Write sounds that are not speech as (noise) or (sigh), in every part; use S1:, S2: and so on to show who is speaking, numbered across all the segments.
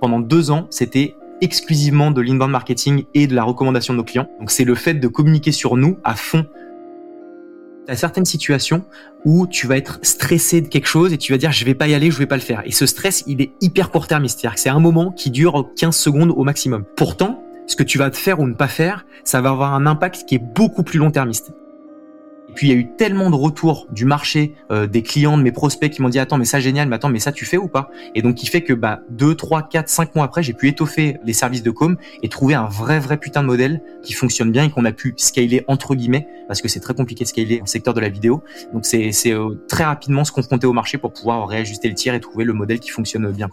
S1: pendant deux ans, c'était exclusivement de l'inbound marketing et de la recommandation de nos clients. Donc c'est le fait de communiquer sur nous à fond. Tu as certaines situations où tu vas être stressé de quelque chose et tu vas dire je vais pas y aller, je vais pas le faire. Et ce stress, il est hyper court terme, c'est-à-dire que c'est un moment qui dure 15 secondes au maximum. Pourtant, ce que tu vas te faire ou ne pas faire, ça va avoir un impact qui est beaucoup plus long termiste. Et puis il y a eu tellement de retours du marché, euh, des clients, de mes prospects qui m'ont dit attends mais ça génial, mais attends mais ça tu fais ou pas? Et donc qui fait que bah 2, 3, 4, 5 mois après j'ai pu étoffer les services de com et trouver un vrai vrai putain de modèle qui fonctionne bien et qu'on a pu scaler entre guillemets parce que c'est très compliqué de scaler en secteur de la vidéo. Donc c'est euh, très rapidement se confronter au marché pour pouvoir réajuster le tir et trouver le modèle qui fonctionne bien.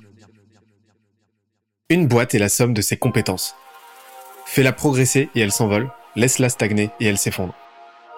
S2: Une boîte est la somme de ses compétences. Fais-la progresser et elle s'envole, laisse-la stagner et elle s'effondre.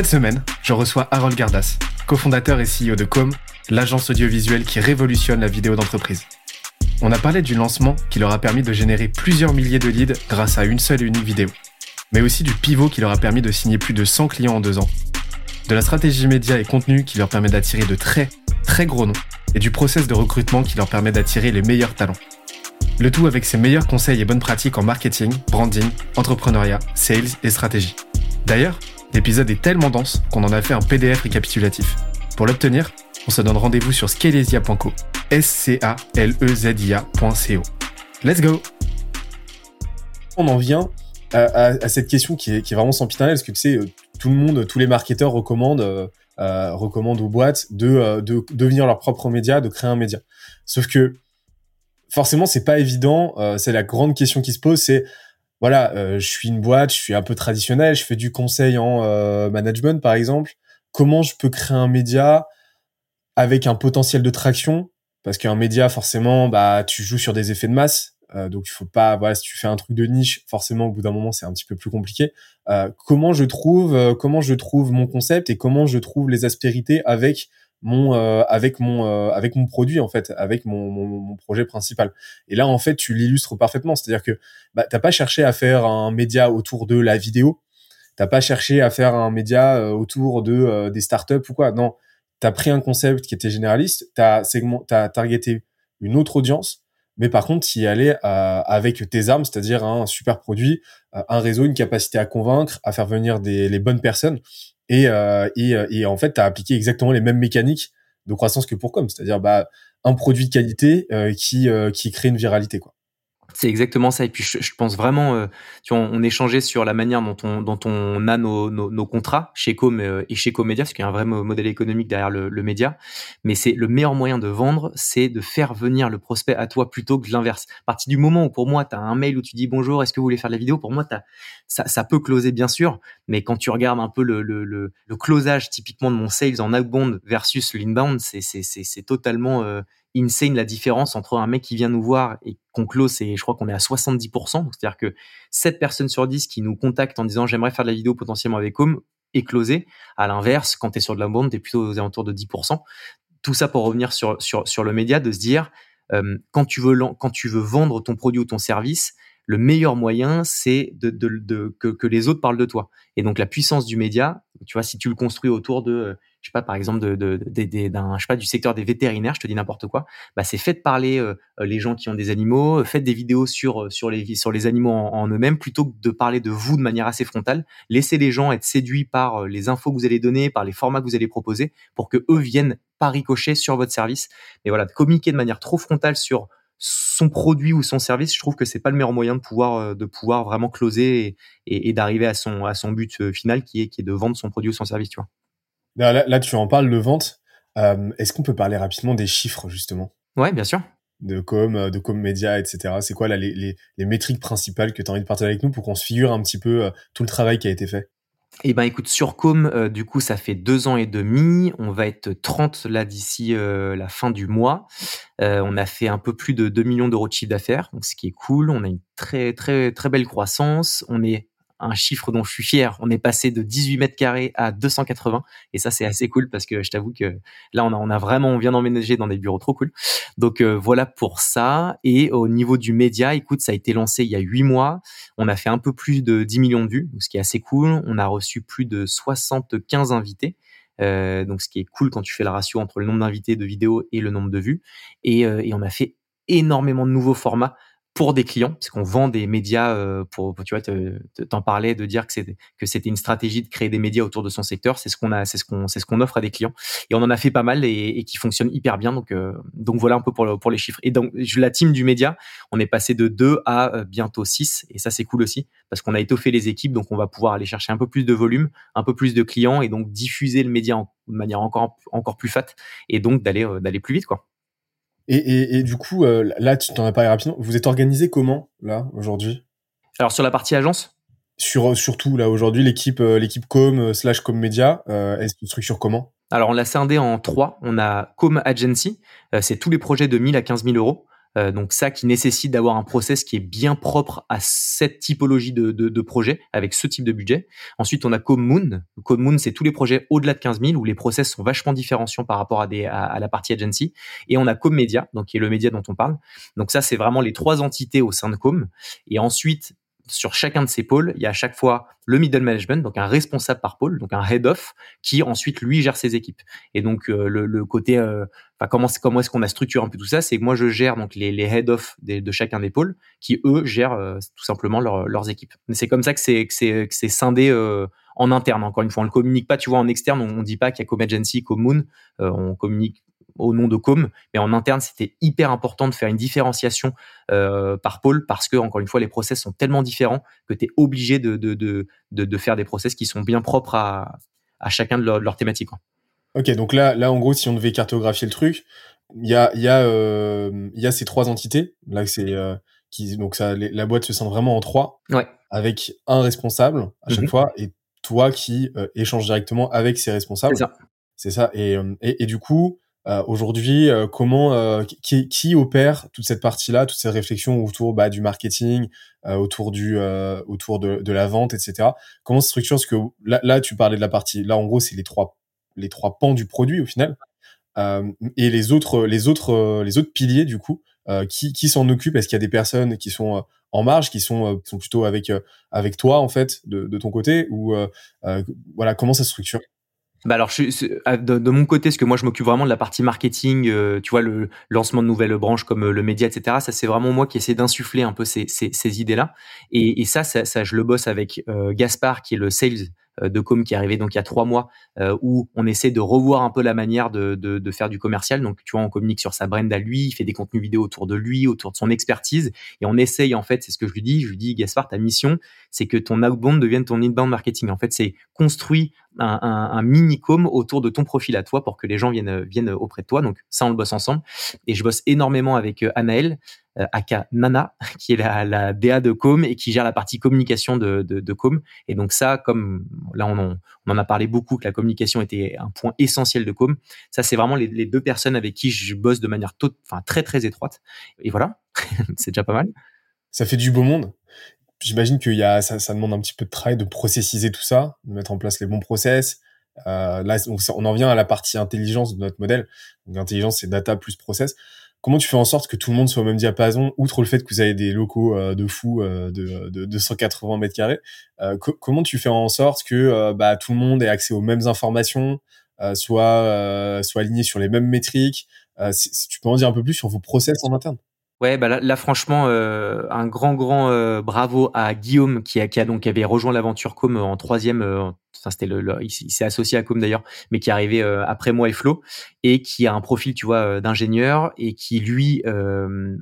S2: Cette semaine, je reçois Harold Gardas, cofondateur et CEO de Com, l'agence audiovisuelle qui révolutionne la vidéo d'entreprise. On a parlé du lancement qui leur a permis de générer plusieurs milliers de leads grâce à une seule et unique vidéo, mais aussi du pivot qui leur a permis de signer plus de 100 clients en deux ans, de la stratégie média et contenu qui leur permet d'attirer de très, très gros noms, et du process de recrutement qui leur permet d'attirer les meilleurs talents. Le tout avec ses meilleurs conseils et bonnes pratiques en marketing, branding, entrepreneuriat, sales et stratégie. D'ailleurs, L'épisode est tellement dense qu'on en a fait un PDF récapitulatif. Pour l'obtenir, on se donne rendez-vous sur scalesia.co. S-C-A-L-E-Z-I-A.co. Let's go! On en vient à, cette question qui est, vraiment sempiternelle, parce que tu euh, tout le monde, tous les marketeurs recommandent, euh, euh, recommandent aux boîtes de, de devenir leur propre média, de créer un média. Sauf que forcément, c'est pas évident. c'est la grande question qui se pose, c'est voilà, euh, je suis une boîte, je suis un peu traditionnel, je fais du conseil en euh, management par exemple. Comment je peux créer un média avec un potentiel de traction? Parce qu'un média, forcément, bah tu joues sur des effets de masse, euh, donc il faut pas. Voilà, si tu fais un truc de niche, forcément au bout d'un moment c'est un petit peu plus compliqué. comment je trouve, comment je trouve mon concept et comment je trouve les aspérités avec mon euh, avec mon euh, avec mon produit en fait avec mon, mon, projet principal. Et là en fait tu l'illustres parfaitement. C'est à dire que bah, t'as pas cherché à faire un média autour de la vidéo. T'as pas cherché à faire un média euh, autour de des startups ou quoi. Non. T'as pris un concept qui était généraliste. T'as segment t'as targeté une autre audience mais par contre y aller avec tes armes c'est-à-dire un super produit un réseau une capacité à convaincre à faire venir des les bonnes personnes et, euh, euh, en fait, tu as appliqué exactement les mêmes mécaniques de croissance que pour Com, c'est-à-dire bah, un produit de qualité euh, qui, qui crée une viralité. Quoi.
S1: C'est exactement ça. Et puis, je, pense vraiment, euh, tu vois, on, échangeait sur la manière dont on, dont on a nos, nos, nos contrats chez Com euh, et chez Comédia, parce qu'il y a un vrai modèle économique derrière le, le média. Mais c'est le meilleur moyen de vendre, c'est de faire venir le prospect à toi plutôt que l'inverse. À partir du moment où, pour moi, tu as un mail où tu dis bonjour, est-ce que vous voulez faire de la vidéo? Pour moi, ça, ça peut closer, bien sûr. Mais quand tu regardes un peu le, le, le, le closage typiquement de mon sales en outbound versus l'inbound, c'est totalement euh, insane la différence entre un mec qui vient nous voir et qu'on close, et je crois qu'on est à 70%. C'est-à-dire que 7 personnes sur 10 qui nous contactent en disant j'aimerais faire de la vidéo potentiellement avec Home est closé. À l'inverse, quand tu es sur de la bande, tu es plutôt aux alentours de 10%. Tout ça pour revenir sur, sur, sur le média, de se dire, quand, tu veux, quand tu veux vendre ton produit ou ton service, le meilleur moyen, c'est de, de, que, les autres parlent de toi. Et donc la puissance du média, tu vois, si tu le construis autour de je sais pas, par exemple, de, de, d'un, je sais pas, du secteur des vétérinaires, je te dis n'importe quoi, bah, c'est faites parler euh, les gens qui ont des animaux, faites des vidéos sur, euh, sur, les, sur les animaux en, eux-mêmes, plutôt que de parler de vous de manière assez frontale. Laissez les gens être séduits par euh, les infos que vous allez donner, par les formats que vous allez proposer, pour que eux viennent pas ricocher sur votre service. Mais voilà, communiquer de manière trop frontale sur son produit ou son service, je trouve que c'est pas le meilleur moyen de pouvoir de pouvoir vraiment closer et, et, d'arriver à son à son but final qui est qui est de vendre son produit ou son service, tu vois.
S2: Là, tu en parles de vente. Euh, est-ce qu'on peut parler rapidement des chiffres, justement?
S1: Ouais, bien sûr.
S2: De com, euh, de com média, etc. C'est quoi là, les, les, les, métriques principales que tu as envie de partager avec nous pour qu'on se figure un petit peu euh, tout le travail qui a été fait?
S1: Eh ben écoute, sur Com, euh, du coup, ça fait deux ans et demi. On va être 30 là d'ici euh, la fin du mois. Euh, on a fait un peu plus de 2 millions d'euros de chiffre d'affaires, donc ce qui est cool. On a une très très très belle croissance. On est un chiffre dont je suis fier. On est passé de 18 mètres carrés à 280 et ça c'est assez cool parce que je t'avoue que là on a, on a vraiment on vient d'emménager dans des bureaux trop cool. Donc euh, voilà pour ça. Et au niveau du média, écoute, ça a été lancé il y a 8 mois. On a fait un peu plus de 10 millions de vues, ce qui est assez cool. On a reçu plus de 75 invités. Euh, donc ce qui est cool quand tu fais la ratio entre le nombre d'invités de vidéos et le nombre de vues. Et, euh, et on a fait énormément de nouveaux formats pour des clients, parce qu'on vend des médias euh, pour, tu vois, t'en parlais de dire que c'était que c'était une stratégie de créer des médias autour de son secteur. C'est ce qu'on a, c'est ce qu'on, c'est ce qu'on offre à des clients. Et on en a fait pas mal et, et qui fonctionnent hyper bien. Donc, euh, donc voilà un peu pour pour les chiffres. Et donc la team du média, on est passé de 2 à euh, bientôt 6 et ça c'est cool aussi parce qu'on a étoffé les équipes, donc on va pouvoir aller chercher un peu plus de volume, un peu plus de clients et donc diffuser le média de manière encore encore plus fat et donc d'aller d'aller plus vite quoi.
S2: Et, et, et, du coup, euh, là, tu t'en as parlé rapidement. Vous êtes organisé comment, là, aujourd'hui?
S1: Alors, sur la partie agence?
S2: Sur, Surtout, là, aujourd'hui, l'équipe euh, l'équipe com euh, slash com média, euh, est se structure comment?
S1: Alors, on l'a scindé en trois. On a com agency, c'est tous les projets de 1000 à 15 000 euros. Euh, donc ça qui nécessite d'avoir un process qui est bien propre à cette typologie de, de, de, projet avec ce type de budget. Ensuite, on a Commune. Commune, c'est tous les projets au-delà de 15 000 où les process sont vachement différenciants par rapport à, des, à, la partie agency. Et on a Commedia, donc qui est le média dont on parle. Donc ça, c'est vraiment les trois entités au sein de Com. Et ensuite, sur chacun de ces pôles, il y a à chaque fois le middle management, donc un responsable par pôle, donc un head of, qui ensuite lui gère ses équipes. Et donc euh, le, côté, euh, comment comment est-ce qu'on a structuré un peu tout ça, c'est que moi je gère donc les, head of de chacun des pôles, qui eux gèrent euh, tout simplement leurs équipes. Mais c'est comme ça que c'est c'est c'est scindé en interne. Encore une fois, on le communique pas, tu vois, en externe, on, on dit pas qu'il y a Com Agency, Com Moon, on communique au nom de Com, mais en interne, c'était hyper important de faire une différenciation euh, par pôle parce que, encore une fois, les process sont tellement différents que tu es obligé de, de, de, de, faire des process qui sont bien propres à, à chacun de leurs leur thématiques.
S2: Ok, donc là, là, en gros, si on devait cartographier le truc, il y a, y, a, euh, y a ces trois entités. Là, c'est euh, qui, donc ça, la boîte se sent vraiment en trois,
S1: ouais.
S2: avec un responsable à chaque mhm. fois et toi qui euh, échanges directement avec ces responsables.
S1: C'est ça.
S2: Ça. Et, et, et, du coup, euh, aujourd'hui, euh, comment euh, qui, qui, opère toute cette partie-là, toute cette réflexion autour bah, du marketing, autour du autour de, de, la vente, etc. Comment se structure? Parce que là, là, tu parlais de la partie. Là, en gros, c'est les trois les trois pans du produit au final. et les autres les autres les autres piliers du coup, qui qui s'en occupent? Est-ce qu'il y a des personnes qui sont en marge, qui sont sont plutôt avec avec toi en fait de, de ton côté? Ou voilà comment ça se structure?
S1: Bah alors, je, de, mon côté, ce que moi je m'occupe vraiment de la partie marketing, euh, tu vois, le lancement de nouvelles branches comme euh, le média, etc. Ça, c'est vraiment moi qui essaie d'insuffler un peu ces, ces, ces idées-là. Et, et ça, ça, ça, je le bosse avec euh, Gaspard, qui est le sales de com qui est arrivé donc il y a trois mois euh, où on essaie de revoir un peu la manière de, de, faire du commercial. Donc tu vois, on communique sur sa brand à lui, il fait des contenus vidéo autour de lui, autour de son expertise, et on essaye en fait, c'est ce que je lui dis, je lui dis Gaspard, ta mission, c'est que ton outbound devienne ton inbound marketing. En fait, c'est construit un, un, un mini-com autour de ton profil à toi pour que les gens viennent, viennent auprès de toi. Donc ça, on le bosse ensemble. Et je bosse énormément avec euh, Anaël, euh, aka Nana, (laughs) qui est la, la, DA de Com et qui gère la partie communication de, de, de Com. Et donc ça, comme là on en, on en, a parlé beaucoup, que la communication était un point essentiel de Com, ça c'est vraiment les, deux personnes avec qui je bosse de manière tot, enfin, très très étroite. Et voilà, (laughs) c'est déjà pas mal.
S2: Ça fait du beau monde. J'imagine qu'il y a, ça, ça, demande un petit peu de travail de processiser tout ça, de mettre en place les bons process. Euh, là, on, on en vient à la partie intelligence de notre modèle. Donc, intelligence, c'est data plus process comment tu fais en sorte que tout le monde soit au même diapason, outre le fait que vous avez des locaux euh, de fou euh, de, de, 280 mètres carrés, euh, comment tu fais en sorte que bah, tout le monde ait accès aux mêmes informations, soit soit aligné sur les mêmes métriques si, Tu peux en dire un peu plus sur vos process en interne?
S1: Ouais, bah là, là franchement, euh, un grand, grand euh, bravo à Guillaume qui, a, qui a donc avait rejoint l'aventure Com en troisième. Euh, c'était le, il, s'est associé à Com d'ailleurs, mais qui est arrivé après moi et Flo et qui a un profil, tu vois, d'ingénieur et qui lui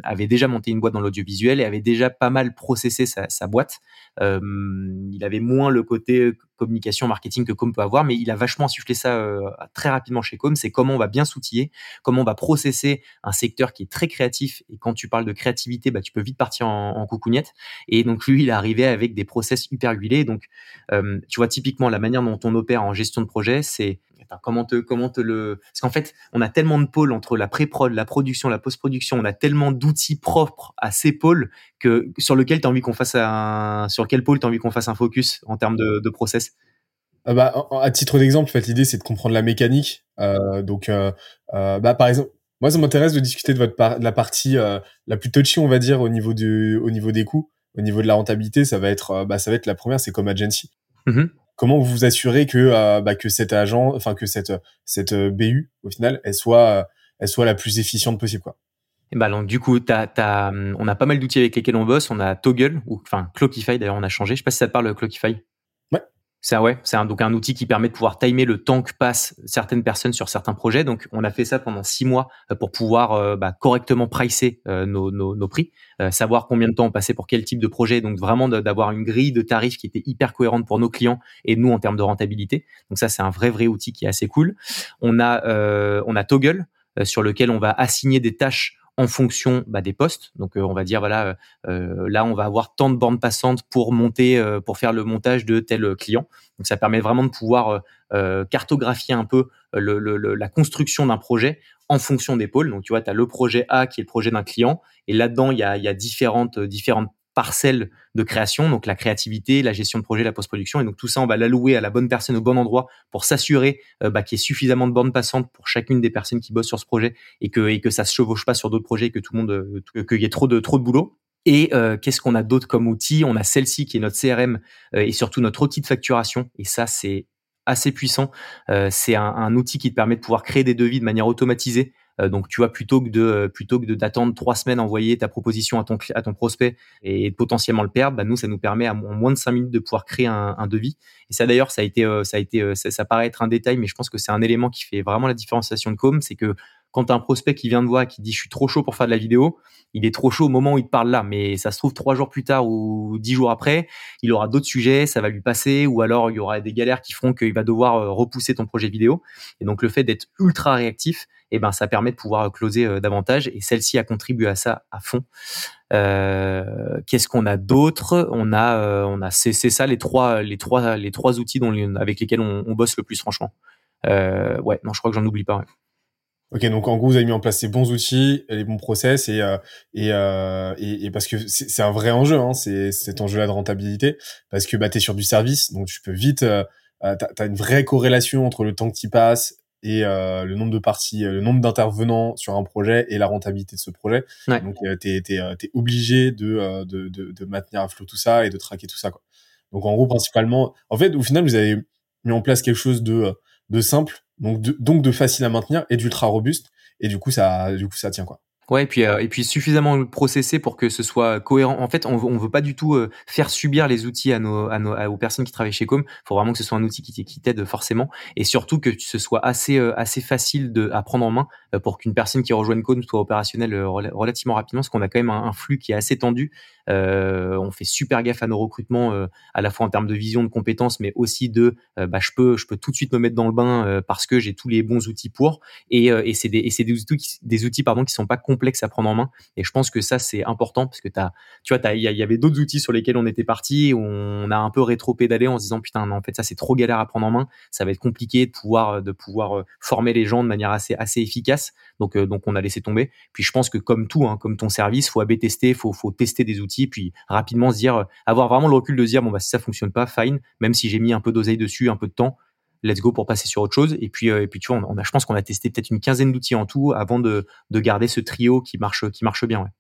S1: avait déjà monté une boîte dans l'audiovisuel et avait déjà pas mal processé sa, boîte. il avait moins le côté communication, marketing que Com peut avoir, mais il a vachement insufflé ça euh, très rapidement chez Com. C'est comment on va bien s'outiller, comment on va processer un secteur qui est très créatif. Et quand tu parles de créativité, bah, tu peux vite partir en, en coucougnette. Et donc lui, il est arrivé avec des process hyper huilés. Donc, euh, tu vois, typiquement, la manière dont on opère en gestion de projet, c'est comment te comment te le parce qu'en fait on a tellement de pôles entre la pré-prod, la production, la post-production, on a tellement d'outils propres à ces pôles que sur lequel tu as envie qu'on fasse un sur quel pôle tu as envie qu'on fasse un focus en termes de, de process?
S2: Euh, bah, à titre d'exemple, en fait, l'idée c'est de comprendre la mécanique. Euh, donc, euh, euh, bah, par exemple, moi, ça m'intéresse de discuter de votre de la partie la plus touchy, on va dire, au niveau du, au niveau des coûts, au niveau de la rentabilité. Ça va être, bah, ça va être la première, c'est comme agency. Mm-hmm comment vous vous assurez que euh, bah, que cet agent, enfin que cette cette euh, BU au final, elle soit euh, elle soit la plus efficiente possible quoi.
S1: Et bah donc du coup, t'as, t'as, on a pas mal d'outils avec lesquels on bosse. On a Toggle ou enfin Clockify d'ailleurs, on a changé. Je sais pas si ça te parle Clockify. C'est ouais, c'est un, donc un outil qui permet de pouvoir timer le temps que passent certaines personnes sur certains projets. Donc on a fait ça pendant six mois euh, pour pouvoir euh, bah, correctement pricer euh, nos, nos, nos, prix, savoir combien de temps on passait pour quel type de projet. Donc vraiment d'avoir une grille de tarifs qui était hyper cohérente pour nos clients et nous en termes de rentabilité. Donc ça c'est un vrai vrai outil qui est assez cool. On a on a Toggle sur lequel on va assigner des tâches en fonction bah, des postes. Donc euh, on va dire voilà, euh, euh, là on va avoir tant de bandes passantes pour monter, pour faire le montage de tel client. Donc ça permet vraiment de pouvoir cartographier un peu le, la construction d'un projet en fonction des pôles. Donc tu vois, tu as le projet A qui est le projet d'un client, et là-dedans il y a, y a différentes différentes parcelle de création, donc la créativité, la gestion de projet, la post-production. Et donc tout ça, on va l'allouer à la bonne personne au bon endroit pour s'assurer euh, bah, qu'il y ait suffisamment de bandes passantes pour chacune des personnes qui bossent sur ce projet et que, et que ça se chevauche pas sur d'autres projets, que tout le monde, euh, qu'il y ait trop de, boulot. Et euh, qu'est-ce qu'on a d'autre comme outil? On a celle-ci qui est notre CRM et surtout notre outil de facturation. Et ça, c'est assez puissant. c'est un, outil qui te permet de pouvoir créer des devis de manière automatisée donc, tu vois, plutôt que de euh, plutôt que d'attendre trois semaines envoyer ta proposition à ton à ton prospect et potentiellement le perdre, bah, nous, ça nous permet en moins de cinq minutes de pouvoir créer un, un devis. Et ça, d'ailleurs, ça a été euh, ça a été ça, ça, paraît être un détail, mais je pense que c'est un élément qui fait vraiment la différenciation de Com, c'est que quand tu as un prospect qui vient de voir qui dit je suis trop chaud pour faire de la vidéo, il est trop chaud au moment où il te parle là, mais ça se trouve trois jours plus tard ou dix jours après, il aura d'autres sujets, ça va lui passer, ou alors il y aura des galères qui feront qu'il va devoir euh, repousser ton projet vidéo. Et donc le fait d'être ultra réactif, eh ben ça permet de pouvoir closer euh, davantage. Et celle-ci a contribué à ça à fond. Euh, Qu'est-ce qu'on a d'autre? On a, euh, on a, c'est ça les trois, les trois, les trois outils dont, avec lesquels on, on bosse le plus franchement. Euh, ouais, non, je crois que j'en oublie pas.
S2: Ok, donc en gros, vous avez mis en place ces bons outils, les bons process, et euh, et, euh, et, et, parce que c'est un vrai enjeu, hein, c'est cet enjeu-là de rentabilité, parce que bah, tu es sur du service, donc tu peux vite, euh, euh tu as, une vraie corrélation entre le temps que tu passes et euh, le nombre de parties, le nombre d'intervenants sur un projet et la rentabilité de ce projet. Donc tu es, es, obligé de, de, de, de, maintenir à flot tout ça et de traquer tout ça. Quoi. Donc en gros, principalement, en fait, au final, vous avez mis en place quelque chose de, de simple donc de, donc de facile à maintenir et d'ultra robuste et du coup ça du coup ça tient quoi.
S1: Ouais, et puis euh, et puis suffisamment processé pour que ce soit cohérent. En fait, on on veut pas du tout euh, faire subir les outils à nos, à nos aux personnes qui travaillent chez Com. Il faut vraiment que ce soit un outil qui, qui t'aide forcément, et surtout que ce soit assez euh, assez facile de à prendre en main pour qu'une personne qui rejoigne Com soit opérationnelle relativement rapidement, parce qu'on a quand même un, un, flux qui est assez tendu. on fait super gaffe à nos recrutements, à la fois en termes de vision, de compétences, mais aussi de bah je peux je peux tout de suite me mettre dans le bain parce que j'ai tous les bons outils pour. Et, et c'est des et des outils des outils pardon qui sont pas complexe à prendre en main. Et je pense que ça, c'est important parce que as, tu vois, il y, avait d'autres outils sur lesquels on était parti, on a un peu rétro-pédalé en se disant, putain, non, en fait, ça, c'est trop galère à prendre en main. Ça va être compliqué de pouvoir, de pouvoir euh, former les gens de manière assez, assez efficace. Donc, euh, donc, on a laissé tomber. Puis, je pense que comme tout, hein, comme ton service, faut AB tester, faut, faut tester des outils, puis rapidement se dire, euh, avoir vraiment le recul de se dire, bon, bah, si ça fonctionne pas, fine, même si j'ai mis un peu d'oseille dessus, un peu de temps, let's go pour passer sur autre chose. Et puis, euh, et puis tu vois, on, a, je pense qu'on a testé peut-être une quinzaine d'outils en tout avant de, de garder ce trio qui marche, qui marche bien. Ouais.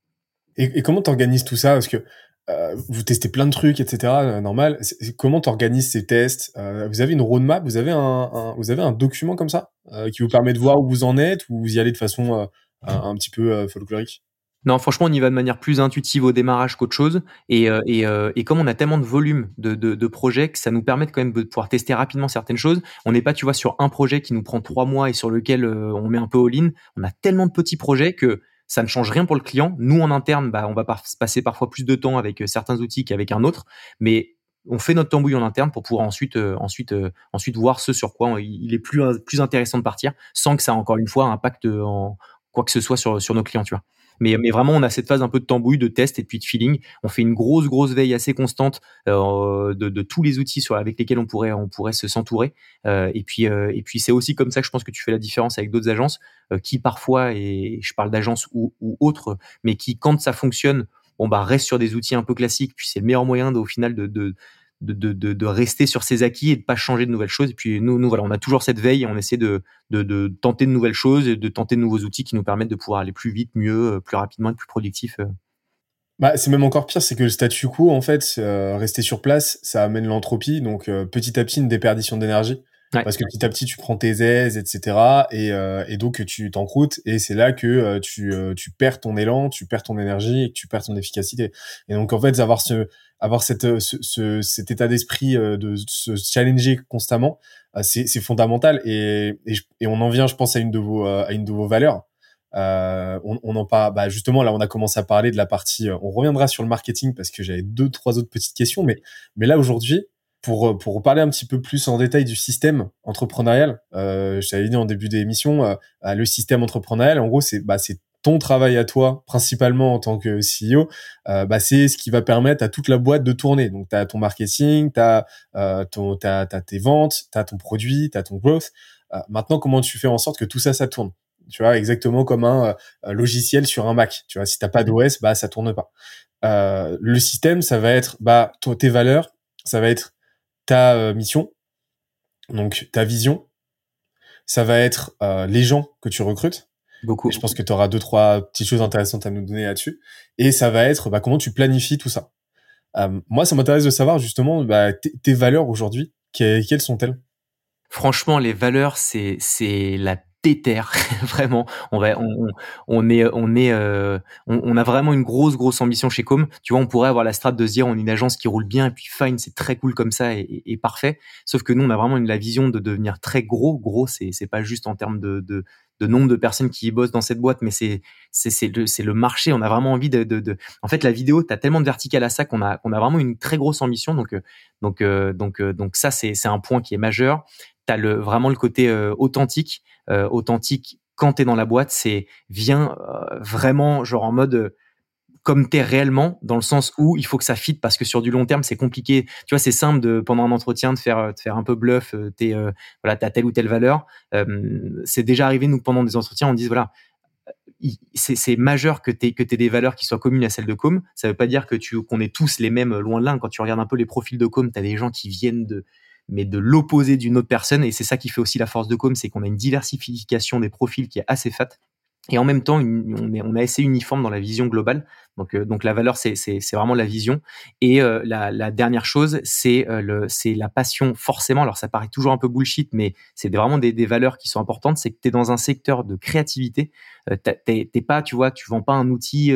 S2: Et, comment t'organises tout ça? Parce que euh, vous testez plein de trucs, etc. Euh, normal. comment t'organises ces tests? Euh, Vous avez une roadmap? Vous avez un, un, vous avez un document comme ça euh, qui vous permet de voir où vous en êtes ou vous y allez de façon un, un, petit peu folklorique?
S1: Non, franchement, on y va de manière plus intuitive au démarrage qu'autre chose. Et, euh, euh, comme on a tellement de volume de, projets que ça nous permet quand même de pouvoir tester rapidement certaines choses. On n'est pas, tu vois, sur un projet qui nous prend trois mois et sur lequel euh, on met un peu all-in. On a tellement de petits projets que ça ne change rien pour le client. Nous, en interne, bah, on va passer parfois plus de temps avec certains outils qu'avec un autre. Mais on fait notre tambouille en interne pour pouvoir ensuite, ensuite, ensuite voir ce sur quoi il est plus, plus intéressant de partir sans que ça, encore une fois, impacte en quoi que ce soit sur, sur nos clients, tu vois. Mais, mais vraiment, on a cette phase un peu de tambouille, de test et puis de feeling. On fait une grosse, grosse veille assez constante euh, de, de, tous les outils sur, avec lesquels on pourrait, on pourrait se s'entourer. Euh, et puis, euh, et puis c'est aussi comme ça que je pense que tu fais la différence avec d'autres agences euh, qui parfois, et je parle d'agences ou, ou autres, mais qui quand ça fonctionne, on bah reste sur des outils un peu classiques. Puis c'est le meilleur moyen de, au final de, de de, de, de, rester sur ses acquis et de pas changer de nouvelles choses. Et puis nous, nous voilà, on a toujours cette veille, on essaie de, de, de tenter de nouvelles choses et de tenter de nouveaux outils qui nous permettent de pouvoir aller plus vite, mieux, euh, plus rapidement, être plus productif. Euh.
S2: Bah, c'est même encore pire, c'est que le statu quo, en fait, euh, rester sur place, ça amène l'entropie, donc petit à petit une déperdition d'énergie. Parce que petit à petit, tu prends tes aises, etc. Et, et donc, tu t'encroutes. Et c'est là que tu, tu perds ton élan, tu perds ton énergie et que tu perds ton efficacité. Et donc, en fait, avoir ce, avoir cette, euh, ce, cet état d'esprit euh, de se challenger constamment, euh, c'est, c'est fondamental. Et, et, on en vient, je pense, à une de vos, à une de vos valeurs. Euh, on, on, en parle, bah justement là, on a commencé à parler de la partie. On reviendra sur le marketing parce que j'avais deux, trois autres petites questions, mais mais là aujourd'hui, pour pour parler un petit peu plus en détail du système entrepreneurial, euh, je t'avais dit en début d'émission, euh, le système entrepreneurial, en gros, c'est bah c'est ton travail à toi, principalement en tant que CEO, euh, bah, c'est ce qui va permettre à toute la boîte de tourner. Donc, tu as ton marketing, tu as, euh, tes ventes, tu as ton produit, tu as ton growth. Euh, maintenant, comment tu fais en sorte que tout ça, ça tourne? Tu vois, exactement comme un logiciel sur un Mac. Tu vois, si t'as pas d'OS, bah ça tourne pas. le système, ça va être bah tes valeurs, ça va être ta mission, donc ta vision, ça va être les gens que tu recrutes
S1: Beaucoup.
S2: je pense que tu auras deux, trois petites choses intéressantes à nous donner là-dessus. Et ça va être bah, comment tu planifies tout ça. Euh, moi, ça m'intéresse de savoir justement bah, tes valeurs aujourd'hui. Quelles sont-elles?
S1: Franchement, les valeurs, c'est la déterre (laughs) vraiment on va on, est on est euh, on, a vraiment une grosse grosse ambition chez Com tu vois on pourrait avoir la strate de se dire on est une agence qui roule bien et puis fine c'est très cool comme ça et, parfait sauf que nous on a vraiment la vision de devenir très gros gros c'est c'est pas juste en termes de, de nombre de personnes qui bossent dans cette boîte, mais c'est c'est le le marché. On a vraiment envie de, de, en fait la vidéo, t'as tellement de vertical à ça qu'on a qu'on a vraiment une très grosse ambition. Donc euh, donc euh, donc donc ça c'est c'est un point qui est majeur. T'as le vraiment le côté authentique, authentique quand t'es dans la boîte, c'est viens vraiment genre en mode comme t'es réellement, dans le sens où il faut que ça fit parce que sur du long terme c'est compliqué. Tu vois, c'est simple de pendant un entretien de faire de faire un peu bluff. Euh, t'es euh, voilà, t'as telle ou telle valeur. Euh, c'est déjà arrivé nous pendant des entretiens, on dit voilà, c'est majeur que tu que aies des valeurs qui soient communes à celles de Com. Ça veut pas dire que tu qu'on est tous les mêmes loin de l'un. Quand tu regardes un peu les profils de Com, tu as des gens qui viennent de mais de l'opposé d'une autre personne et c'est ça qui fait aussi la force de Com, c'est qu'on a une diversification des profils qui est assez fat et en même temps, on est, on est assez uniforme dans la vision globale. Donc, euh, donc la valeur, c'est, vraiment la vision. Et euh, la, la, dernière chose, c'est euh, la passion. Forcément, alors ça paraît toujours un peu bullshit, mais c'est vraiment des, valeurs qui sont importantes. C'est que tu es dans un secteur de créativité. t'es, t'es pas, tu vois, tu vends pas un outil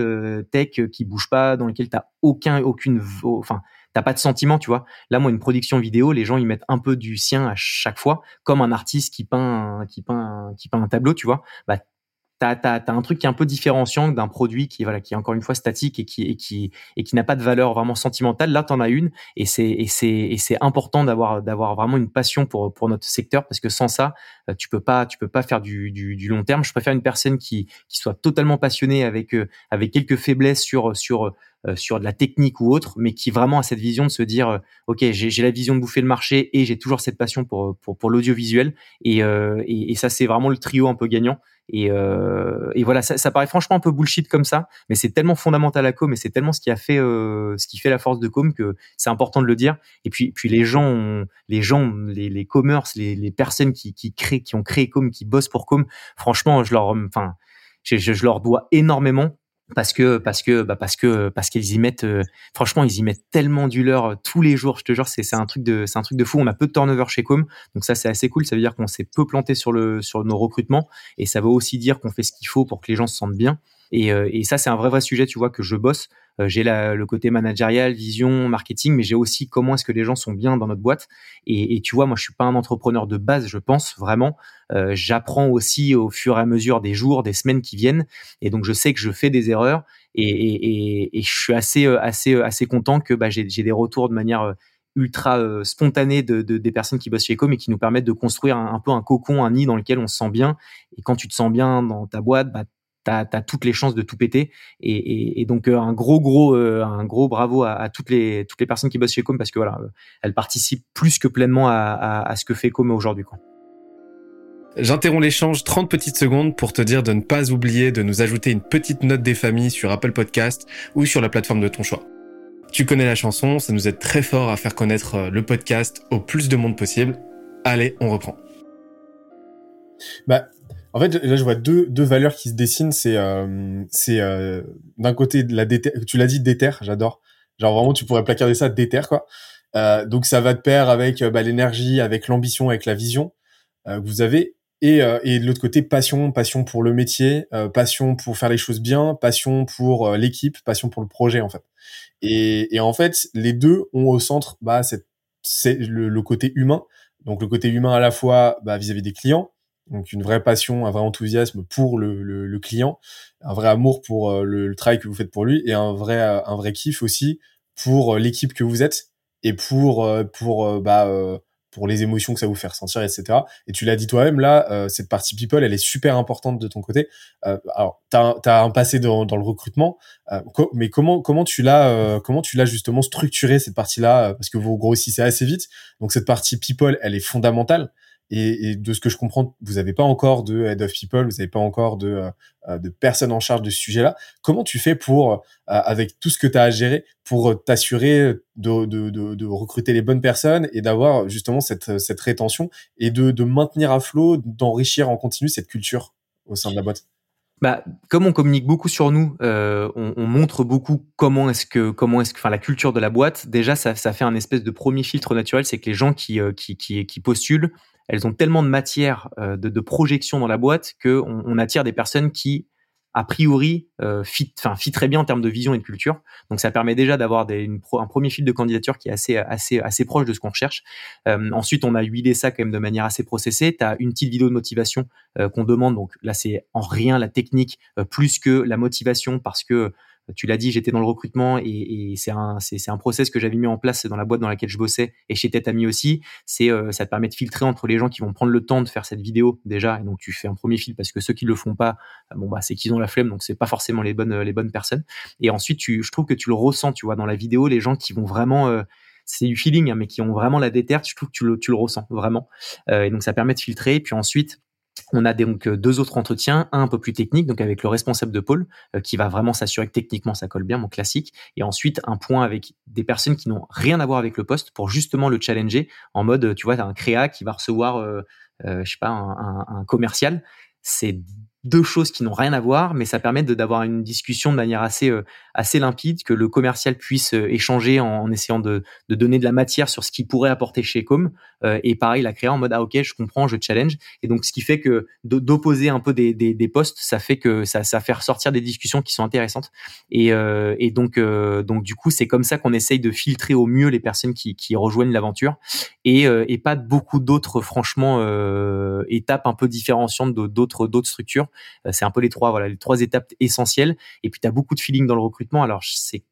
S1: tech qui bouge pas, dans lequel t'as aucun, aucune, enfin, t'as pas de sentiment, tu vois. Là, moi, une production vidéo, les gens ils mettent un peu du sien à chaque fois, comme un artiste qui peint, qui peint, qui peint un tableau, tu vois. Bah, t'as as, un truc qui est un peu différenciant d'un produit qui voilà qui est encore une fois statique et qui et qui et qui n'a pas de valeur vraiment sentimentale. Là, t'en as une et c'est et c'est et c'est important d'avoir d'avoir vraiment une passion pour pour notre secteur parce que sans ça, euh, tu peux pas tu peux pas faire du, du, du long terme. Je préfère une personne qui qui soit totalement passionnée avec euh, avec quelques faiblesses sur sur sur de la technique ou autre, mais qui vraiment a cette vision de se dire, ok, j'ai la vision de bouffer le marché et j'ai toujours cette passion pour pour, pour l'audiovisuel et, et, et ça c'est vraiment le trio un peu gagnant. Et, euh, et voilà, ça, ça, paraît franchement un peu bullshit comme ça, mais c'est tellement fondamental à Com et c'est tellement ce qui a fait, euh, ce qui fait la force de Com que c'est important de le dire. Et puis, puis les gens, les gens, les, les commerces, les, les personnes qui, qui créent, qui ont créé Com, qui bossent pour Com, franchement, je leur, enfin, je, je leur dois énormément parce que parce que bah parce que parce qu'ils y mettent euh, franchement ils y mettent tellement du leur euh, tous les jours je te jure c'est c'est un truc de c'est un truc de fou. On a peu de turnover chez Com donc ça c'est assez cool. Ça veut dire qu'on s'est peu planté sur le sur nos recrutements et ça veut aussi dire qu'on fait ce qu'il faut pour que les gens se sentent bien. Et, euh, et ça c'est un vrai vrai sujet tu vois que je bosse j'ai le côté managérial, vision, marketing, mais j'ai aussi comment est-ce que les gens sont bien dans notre boîte. Et, et, tu vois, moi, je suis pas un entrepreneur de base, je pense vraiment. Euh, J'apprends aussi au fur et à mesure des jours, des semaines qui viennent, et donc je sais que je fais des erreurs. Et, et, et je suis assez, euh, assez, euh, assez content que bah, j'ai des retours de manière ultra spontanée de, de, des personnes qui bossent chez Ecom et qui nous permettent de construire un, un, peu un cocon, un nid dans lequel on se sent bien. Et quand tu te sens bien dans ta boîte, bah, t'as as toutes les chances de tout péter. Et, donc un gros gros un gros bravo à, toutes les toutes les personnes qui bossent chez Com parce que voilà, elles participent plus que pleinement à, à ce que fait Com aujourd'hui. Quoi.
S2: J'interromps l'échange 30 petites secondes pour te dire de ne pas oublier de nous ajouter une petite note des familles sur Apple Podcast ou sur la plateforme de ton choix. Tu connais la chanson, ça nous aide très fort à faire connaître euh, le podcast au plus de monde possible. Allez, on reprend. Bah, en fait, là, je vois deux, deux valeurs qui se dessinent. C'est, euh, c'est euh, d'un côté la déter, tu l'as dit déter, j'adore. Genre vraiment, tu pourrais placarder ça déter, quoi. Euh, donc ça va de pair avec bah, l'énergie, avec l'ambition, avec la vision que vous avez. Et, euh, et de l'autre côté, passion, passion pour le métier, euh, passion pour faire les choses bien, passion pour euh, l'équipe, passion pour le projet en fait. Et, et, en fait, les deux ont au centre bah, c'est le, le, côté humain. Donc le côté humain à la fois bah, vis-à-vis des clients, donc une vraie passion, un vrai enthousiasme pour le, le, le client, un vrai amour pour le, le, travail que vous faites pour lui, et un vrai un vrai kiff aussi pour l'équipe que vous êtes et pour pour bah pour les émotions que ça vous fait ressentir, etc. Et tu l'as dit toi-même, là, euh, cette partie people, elle est super importante de ton côté. Euh, alors, tu as, un passé dans, dans le recrutement, euh, mais comment comment tu l'as euh, comment tu l'as justement structuré cette partie-là? Parce que vous grossissez assez vite, donc cette partie people, elle est fondamentale. Et, de ce que je comprends, vous n'avez pas encore de head of people, vous n'avez pas encore de, euh, de personnes en charge de ce sujet-là. Comment tu fais pour, euh, avec tout ce que tu as à gérer, pour t'assurer de, recruter les bonnes personnes et d'avoir justement cette, rétention et de, maintenir à flot, d'enrichir en continu cette culture au sein de la boîte?
S1: Bah, comme on communique beaucoup sur nous, euh, on, on, montre beaucoup comment est-ce que, comment est-ce que, enfin, la culture de la boîte. Déjà, ça, fait un espèce de premier filtre naturel, c'est que les gens qui postulent, elles ont tellement de matière euh, de, de, projection dans la boîte que on, attire des personnes qui a priori euh, fit, enfin fit très bien en termes de vision et de culture. Donc ça permet déjà d'avoir un premier fil de candidature qui est assez assez assez proche de ce qu'on recherche. Euh, ensuite, on a huilé ça quand même de manière assez processée. Tu as une petite vidéo de motivation qu'on demande. Donc là, c'est en rien la technique plus que la motivation parce que tu l'as dit, j'étais dans le recrutement et, et c'est un, c'est, un process que j'avais mis en place dans la boîte dans laquelle je bossais et chez Tête Ami aussi. C'est, euh, ça te permet de filtrer entre les gens qui vont prendre le temps de faire cette vidéo déjà. Et donc, tu fais un premier fil parce que ceux qui le font pas, euh, bon, bah, c'est qu'ils ont la flemme. Donc, c'est pas forcément les bonnes, les bonnes personnes. Et ensuite, tu, je trouve que tu le ressens, tu vois, dans la vidéo, les gens qui vont vraiment, euh, c'est du feeling, hein, mais qui ont vraiment la déterre, je trouve que tu le, tu le ressens vraiment. et donc, ça permet de filtrer. Et puis ensuite, on a donc euh, deux autres entretiens, un un peu plus technique, donc avec le responsable de pôle, euh, qui va vraiment s'assurer que techniquement ça colle bien, mon classique, et ensuite un point avec des personnes qui n'ont rien à voir avec le poste pour justement le challenger en mode, tu vois, as un créa qui va recevoir, euh, je sais pas, un, un commercial, c'est deux choses qui n'ont rien à voir, mais ça permet d'avoir une discussion de manière assez euh, assez limpide, que le commercial puisse euh, échanger en, essayant de, de, donner de la matière sur ce qu'il pourrait apporter chez Com, euh, et pareil la créer en mode ah ok je comprends, je challenge, et donc ce qui fait que d'opposer un peu des, des, des, postes, ça fait que ça, ça fait ressortir des discussions qui sont intéressantes, et, et donc donc du coup c'est comme ça qu'on essaye de filtrer au mieux les personnes qui, qui rejoignent l'aventure, et, et pas beaucoup d'autres franchement étapes un peu différenciantes d'autres d'autres structures. euh, c'est un peu les trois, voilà, les trois étapes essentielles. Et puis, tu as beaucoup de feeling dans le recrutement. Alors, c'est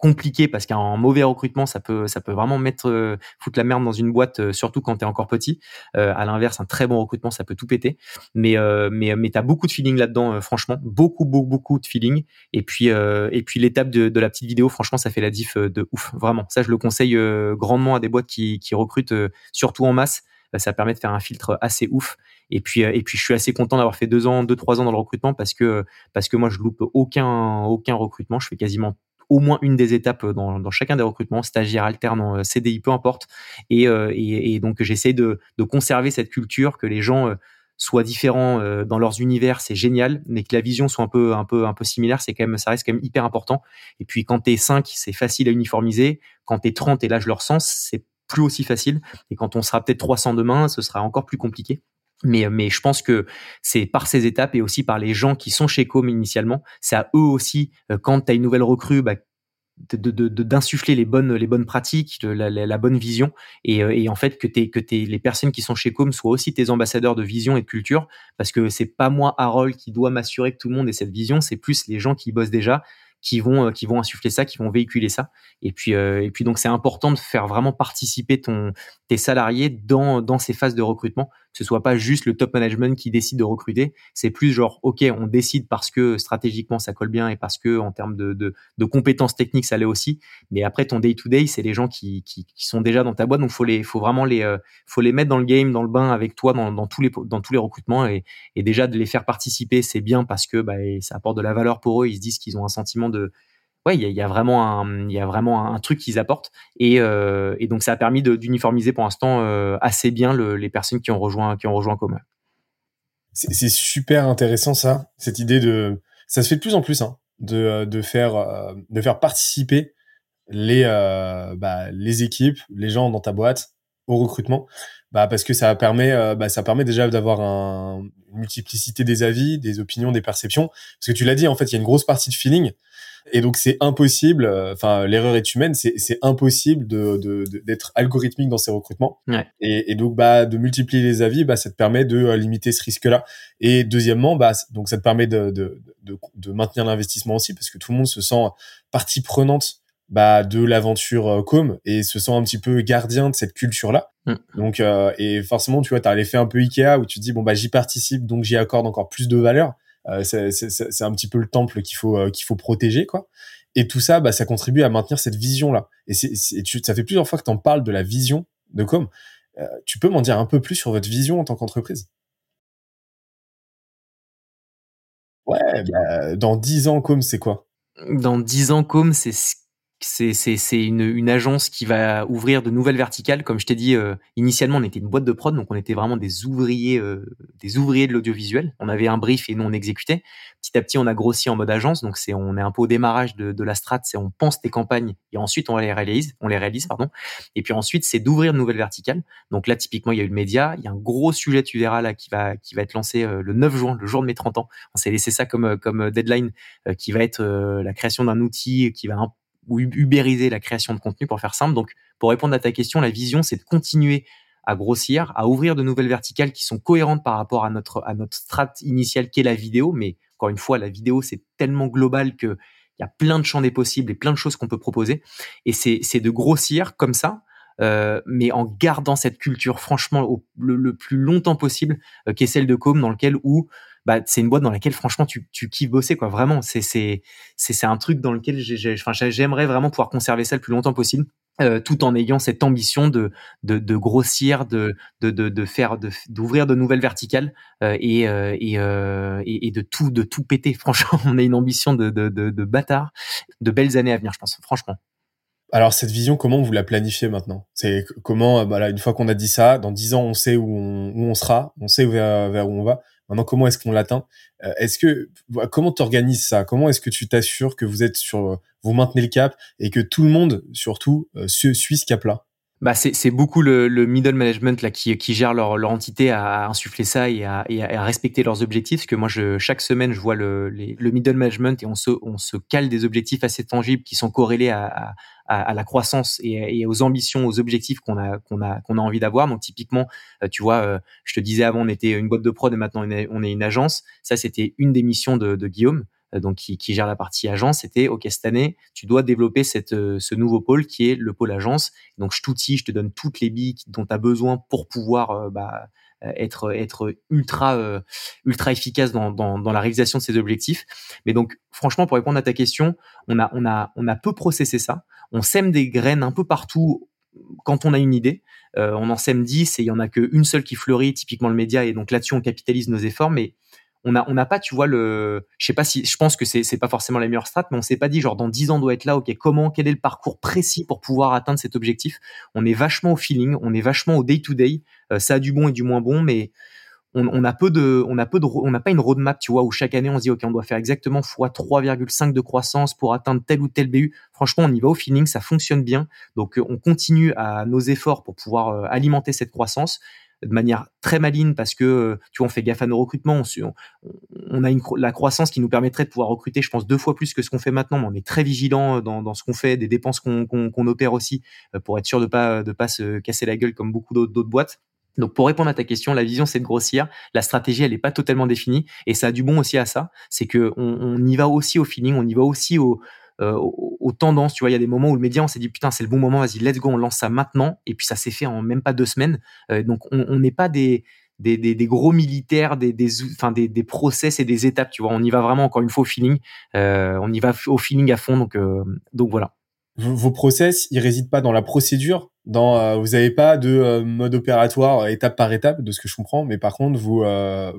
S1: compliqué parce qu'un mauvais recrutement ça peut ça peut vraiment mettre euh, foutre la merde dans une boîte euh, surtout quand tu es encore petit. À l'inverse un très bon recrutement ça peut tout péter. Mais mais mais tu as beaucoup de feeling là-dedans franchement. Beaucoup beaucoup beaucoup de feeling. Et puis et puis l'étape de, de, la petite vidéo franchement ça fait la diff de ouf. Vraiment. Ça je le conseille grandement à des boîtes qui qui recrutent surtout en masse ça permet de faire un filtre assez ouf et puis, euh, et puis, je suis assez content d'avoir fait deux ans, deux trois ans dans le recrutement parce que parce que moi, je loupe aucun aucun recrutement. Je fais quasiment au moins une des étapes dans, dans chacun des recrutements, stagiaire, alternant, euh, CDI, peu importe. Et, euh, et, et donc, j'essaie de, de conserver cette culture, que les gens soient différents dans leurs univers, c'est génial, mais que la vision soit un peu, un peu, un peu similaire, c'est quand même, ça reste quand même hyper important. Et puis, quand t'es 5, c'est facile à uniformiser. Quand t'es 30, et là, je le ressens, c'est plus aussi facile. Et quand on sera peut-être 300 demain, ce sera encore plus compliqué. Mais, mais je pense que c'est par ces étapes et aussi par les gens qui sont chez Com initialement, c'est à eux aussi, euh, quand tu as une nouvelle recrue, bah, d'insuffler les bonnes les bonnes pratiques la, bonne vision et, euh, et, en fait que que les personnes qui sont chez Com soient aussi tes ambassadeurs de vision et de culture parce que c'est pas moi Harold qui doit m'assurer que tout le monde ait cette vision c'est plus les gens qui bossent déjà qui vont euh, qui vont insuffler ça, qui vont véhiculer ça. Et puis euh, et puis donc c'est important de faire vraiment participer ton tes salariés dans dans ces phases de recrutement ce soit pas juste le top management qui décide de recruter. C'est plus genre, ok, on décide parce que stratégiquement ça colle bien et parce que en termes de, de, de compétences techniques ça l'est aussi. Mais après ton day to day, c'est les gens qui, qui, qui, sont déjà dans ta boîte, donc faut les, faut vraiment les, euh, faut les mettre dans le game, dans le bain avec toi, dans, dans tous les, dans tous les recrutements et, et déjà de les faire participer, c'est bien parce que bah, ça apporte de la valeur pour eux. Ils se disent qu'ils ont un sentiment de ouais, il y a, vraiment un, il y a vraiment un truc qu'ils apportent. Et, euh, et, donc, ça a permis d'uniformiser pour l'instant euh, assez bien le, les personnes qui ont rejoint, qui ont rejoint Coma.
S2: C'est super intéressant ça, cette idée de, ça se fait de plus en plus, hein, de, de faire, euh, de faire participer bah, les équipes, les gens dans ta boîte au recrutement, bah, parce que ça permet, euh, bah, ça permet déjà d'avoir un, une multiplicité des avis, des opinions, des perceptions. Parce que tu l'as dit, en fait, il y a une grosse partie de feeling. Et donc c'est impossible, euh, enfin l'erreur est humaine, c'est impossible de d'être algorithmique dans ces recrutements. Et, et, donc bah de multiplier les avis, bah ça te permet de euh, limiter ce risque-là. Et deuxièmement, bah donc ça te permet de de, de, de maintenir l'investissement aussi parce que tout le monde se sent partie prenante bah, de l'aventure euh, com et se sent un petit peu gardien de cette culture là. Mm. Donc euh, et forcément tu vois, tu as l'effet un peu Ikea où tu te dis bon bah j'y participe donc j'y accorde encore plus de valeur. Euh, c'est un petit peu le temple qu'il faut euh, qu'il faut protéger quoi. Et tout ça, bah, ça contribue à maintenir cette vision là. Et c'est ça fait plusieurs fois que tu en parles de la vision de com. Tu peux m'en dire un peu plus sur votre vision en tant qu'entreprise? Ouais, bah, dans dix ans, com, c'est quoi?
S1: Dans dix ans, com, c'est c'est une, une, agence qui va ouvrir de nouvelles verticales. Comme je t'ai dit, euh, initialement, on était une boîte de prod, donc on était vraiment des ouvriers, euh, des ouvriers de l'audiovisuel. On avait un brief et nous on exécutait. Petit à petit, on a grossi en mode agence, donc c'est on est un peu au démarrage de, de la strat. C'est on pense des campagnes et ensuite on les réalise, on les réalise, pardon. Et puis ensuite, c'est d'ouvrir de nouvelles verticales. Donc là, typiquement, il y a eu le média. Il y a un gros sujet, tu verras là, qui va qui va être lancé euh, le 9 juin, le jour de mes 30 ans. On s'est laissé ça comme comme deadline, qui va être la création d'un outil qui va ou ubériser la création de contenu pour faire simple. Donc, pour répondre à ta question, la vision, c'est de continuer à grossir, à ouvrir de nouvelles verticales qui sont cohérentes par rapport à notre à notre strat initiale qui est la vidéo. Mais encore une fois, la vidéo c'est tellement global que il y a plein de champs des possibles et plein de choses qu'on peut proposer. Et c'est c'est de grossir comme ça. Euh, mais en gardant cette culture franchement le, plus longtemps possible, euh, qui est celle de Com, dans lequel où bah, c'est une boîte dans laquelle franchement tu, tu kiffes bosser quoi. Vraiment c'est c'est c'est un truc dans lequel j'aimerais vraiment pouvoir conserver ça le plus longtemps possible euh, tout en ayant cette ambition de de, grossir de, de de faire d'ouvrir de, nouvelles verticales euh, et, euh, et, et, de tout de tout péter. (laughs) Franchement on a une ambition de de bâtard de belles années à venir je pense franchement.
S2: Alors cette vision, comment vous la planifiez maintenant? C'est comment, voilà, une fois qu'on a dit ça, dans dix ans, on sait où on, où on sera, on sait vers, vers où on va. Maintenant, comment est-ce qu'on l'atteint? Euh, Est-ce que comment t'organises ça? Comment est-ce que tu t'assures que vous êtes sur, vous maintenez le cap et que tout le monde, surtout, euh, suit ce cap-là?
S1: Bah c'est beaucoup le, le, middle management là qui, qui gère leur, leur entité à insuffler ça et à, et à, respecter leurs objectifs. Parce que moi, je, chaque semaine, je vois le, le middle management et on se, on se cale des objectifs assez tangibles qui sont corrélés à, à, à la croissance et, et, aux ambitions, aux objectifs qu'on a qu'on a qu'on a envie d'avoir. Donc typiquement, euh, tu vois, euh, je te disais avant, on était une boîte de prod et maintenant on est, on est une agence. Ça, c'était une des missions de, de Guillaume. Euh, donc qui, qui, gère la partie agence, c'était OK cette année, tu dois développer cette, euh, ce nouveau pôle qui est le pôle agence. Donc je t'outille, je te donne toutes les billes dont tu as besoin pour pouvoir euh, bah, être être ultra ultra efficace dans, dans, dans, la réalisation de ces objectifs. Mais donc franchement pour répondre à ta question, on a on a on a peu processé ça. On sème des graines un peu partout quand on a une idée. on en sème 10 et il y en a qu'une seule qui fleurit, typiquement le média et donc là-dessus on capitalise nos efforts mais on a on n'a pas tu vois le je sais pas si je pense que c'est c'est pas forcément la meilleure strat mais on s'est pas dit genre dans 10 ans on doit être là OK comment quel est le parcours précis pour pouvoir atteindre cet objectif? On est vachement au feeling on est vachement au day to day euh, ça a du bon et du moins bon mais on, on, a peu de on a peu de on n'a pas une roadmap tu vois où chaque année on se dit OK on doit faire exactement x 3,5 de croissance pour atteindre tel ou tel BU franchement on y va au feeling ça fonctionne bien. Donc euh, on continue à nos efforts pour pouvoir euh, alimenter cette croissance de manière très maligne parce que euh, tu vois on fait gaffe à nos recrutements on, a une, la croissance qui nous permettrait de pouvoir recruter je pense deux fois plus que ce qu'on fait maintenant mais on est très vigilant euh, dans, dans ce qu'on fait des dépenses qu'on qu'on opère aussi euh, pour être sûr de pas de pas se casser la gueule comme beaucoup d'autres boîtes. Donc pour répondre à ta question, la vision c'est de grossir, la stratégie elle est pas totalement définie et ça a du bon aussi à ça, c'est que on, on, y va aussi au feeling, on y va aussi au, euh, aux, tendances. Tu vois, il y a des moments où le média, on s'est dit putain, c'est le bon moment, vas-y, let's go, on lance ça maintenant. Et puis ça s'est fait en même pas deux semaines. Euh, donc on n'est pas des gros militaires, des, process et des étapes. Tu vois, on y va vraiment encore une fois au feeling. Euh, on y va au feeling à fond. Donc, voilà.
S2: Vos process, ils résident pas dans la procédure. Vous n'avez pas de mode opératoire étape par étape, de ce que je comprends. Mais par contre, vous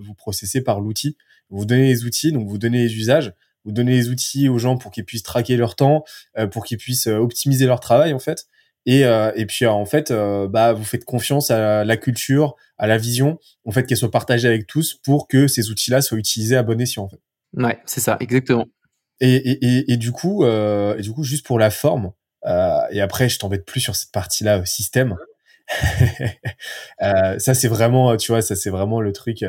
S2: vous processez par l'outil. Vous donnez les outils, donc vous donnez les usages vous donnez les outils aux gens pour qu'ils puissent traquer leur temps, pour qu'ils puissent optimiser leur travail en fait. Et, euh, et puis en fait, euh, bah, vous faites confiance à la culture, à la vision, en fait, qu'elle soit partagée avec tous pour que ces outils-là soient utilisés à bon escient. En fait.
S1: Ouais, c'est ça, exactement.
S2: Et, et, et, du coup, euh, et du coup, juste pour la forme, euh, et après, je t'embête plus sur cette partie-là, système. (laughs) euh, ça, c'est vraiment, tu vois, ça c'est vraiment le truc.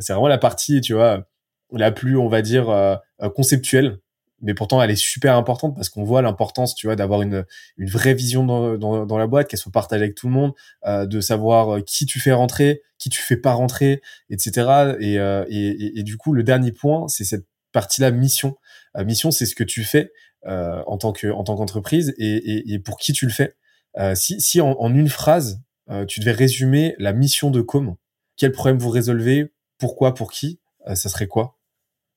S2: c'est vraiment la partie, tu vois, la plus, on va dire, conceptuelle mais pourtant elle est super importante parce qu'on voit l'importance, tu vois, d'avoir une, une vraie vision dans, dans, dans la boîte, qu'elle soit partagée avec tout le monde, euh, de savoir euh, qui tu fais rentrer, qui tu fais pas rentrer, etc. Et, euh, et, et, du coup, le dernier point, c'est cette partie-là mission. Euh, mission, c'est ce que tu fais euh, en tant que en tant qu'entreprise et, et, pour qui tu le fais. si si en, en une phrase, tu devais résumer la mission de Com, quel problème vous résolvez, pourquoi, pour qui, ça serait quoi?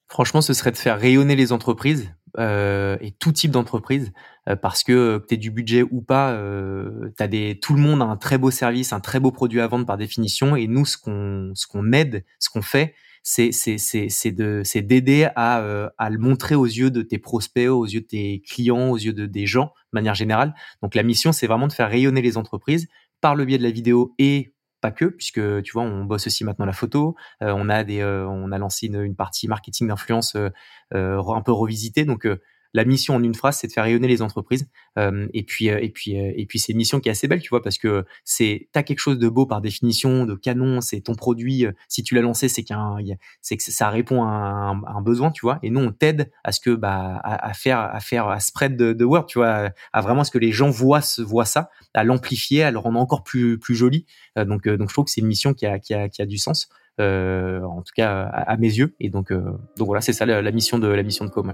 S1: Franchement, ce serait de faire rayonner les entreprises euh, et tout type d'entreprise euh, parce que euh, tu aies du budget ou pas, euh, as des, tout le monde a un très beau service, un très beau produit à vendre par définition. Et nous, ce qu'on ce qu'on aide, ce qu'on fait, c'est c'est d'aider à euh, à le montrer aux yeux de tes prospects, aux yeux de tes clients, aux yeux de des gens de manière générale. Donc la mission, c'est vraiment de faire rayonner les entreprises par le biais de la vidéo et pas que, puisque tu vois, on bosse aussi maintenant la photo. Euh, on a des, euh, on a lancé une, partie marketing d'influence euh, un peu revisitée. Donc la mission en une phrase, c'est de faire rayonner les entreprises. Euh, et puis, euh, et puis, euh, et puis, c'est une mission qui est assez belle, tu vois, parce que c'est, t'as quelque chose de beau par définition, de canon. C'est ton produit. Si tu l'as lancé, c'est qu'un, c'est que ça répond à un, besoin, tu vois. Et nous, on t'aide à ce que, bah, à, à, faire, à faire, à spread de, de word, tu vois, à vraiment ce que les gens voient, voient ça, à l'amplifier, à le rendre encore plus, plus joli. donc, donc, je trouve que c'est une mission qui a, qui a, qui a du sens. Euh, en tout cas à, à, mes yeux et donc donc voilà c'est ça la, la, mission de la mission de Com.